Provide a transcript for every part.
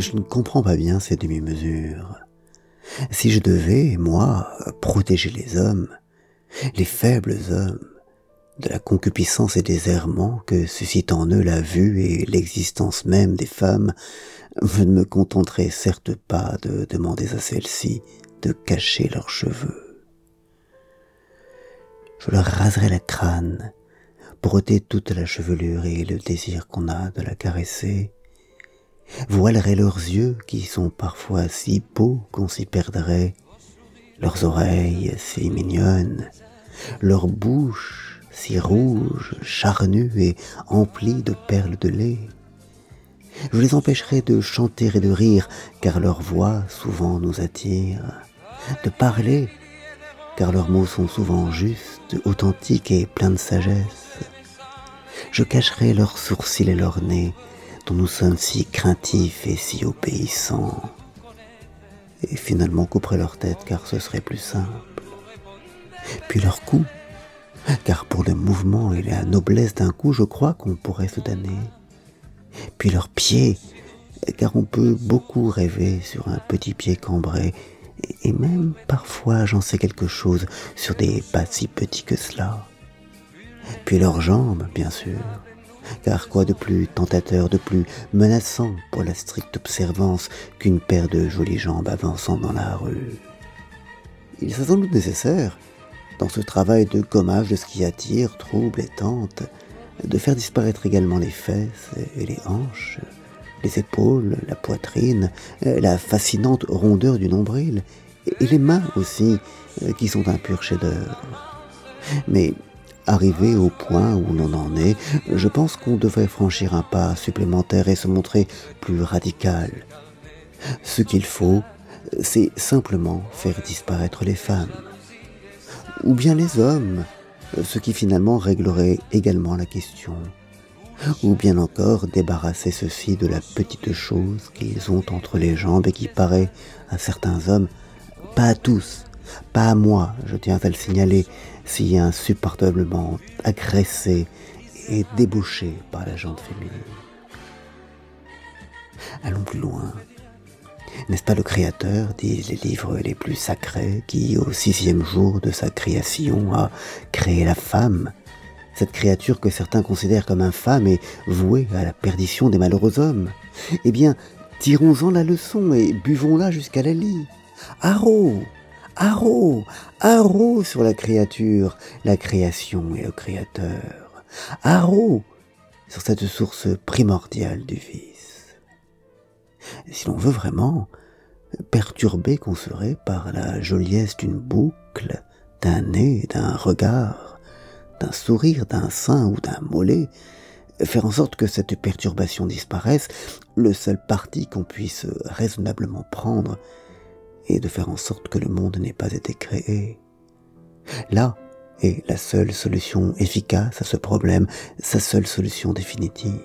je ne comprends pas bien ces demi-mesures. Si je devais, moi, protéger les hommes, les faibles hommes, de la concupiscence et des errements que suscitent en eux la vue et l'existence même des femmes, je ne me contenterais certes pas de demander à celles-ci de cacher leurs cheveux. Je leur raserais la crâne, pour ôter toute la chevelure et le désir qu'on a de la caresser, voilerais leurs yeux qui sont parfois si beaux qu'on s'y perdrait, leurs oreilles si mignonnes, leur bouche si rouge, charnue et emplie de perles de lait. Je les empêcherai de chanter et de rire, car leur voix souvent nous attire, de parler, car leurs mots sont souvent justes, authentiques et pleins de sagesse. Je cacherai leurs sourcils et leurs nez, nous sommes si craintifs et si obéissants. Et finalement couperai leur tête, car ce serait plus simple. Puis leur cou, car pour le mouvement et la noblesse d'un coup, je crois qu'on pourrait se damner. Puis leurs pieds, car on peut beaucoup rêver sur un petit pied cambré, et même parfois j'en sais quelque chose sur des pas si petits que cela. Puis leurs jambes, bien sûr, car quoi de plus tentateur, de plus menaçant pour la stricte observance qu'une paire de jolies jambes avançant dans la rue? Il est sans doute nécessaire, dans ce travail de gommage de ce qui attire, trouble et tente, de faire disparaître également les fesses et les hanches, les épaules, la poitrine, la fascinante rondeur du nombril, et les mains aussi, qui sont un pur chef-d'œuvre. Mais arrivé au point où l'on en est, je pense qu'on devrait franchir un pas supplémentaire et se montrer plus radical. Ce qu'il faut, c'est simplement faire disparaître les femmes ou bien les hommes, ce qui finalement réglerait également la question. Ou bien encore débarrasser ceux-ci de la petite chose qu'ils ont entre les jambes et qui paraît à certains hommes, pas à tous, pas à moi, je tiens à le signaler, si insupportablement agressé et débouché par la jante féminine. Allons plus loin. N'est-ce pas le Créateur, disent les livres les plus sacrés, qui, au sixième jour de sa création, a créé la femme, cette créature que certains considèrent comme infâme et vouée à la perdition des malheureux hommes Eh bien, tirons-en la leçon et buvons-la jusqu'à la lit. Haro Haro Haro sur la créature, la création et le Créateur. Haro sur cette source primordiale du vice si l'on veut vraiment, perturbé qu'on serait par la joliesse d'une boucle, d'un nez, d'un regard, d'un sourire, d'un sein ou d'un mollet, faire en sorte que cette perturbation disparaisse, le seul parti qu'on puisse raisonnablement prendre est de faire en sorte que le monde n'ait pas été créé. Là est la seule solution efficace à ce problème, sa seule solution définitive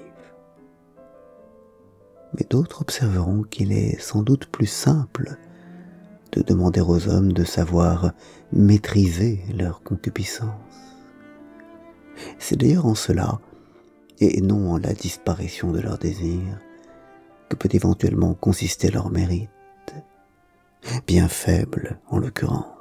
mais d'autres observeront qu'il est sans doute plus simple de demander aux hommes de savoir maîtriser leur concupiscence. C'est d'ailleurs en cela, et non en la disparition de leur désir, que peut éventuellement consister leur mérite, bien faible en l'occurrence.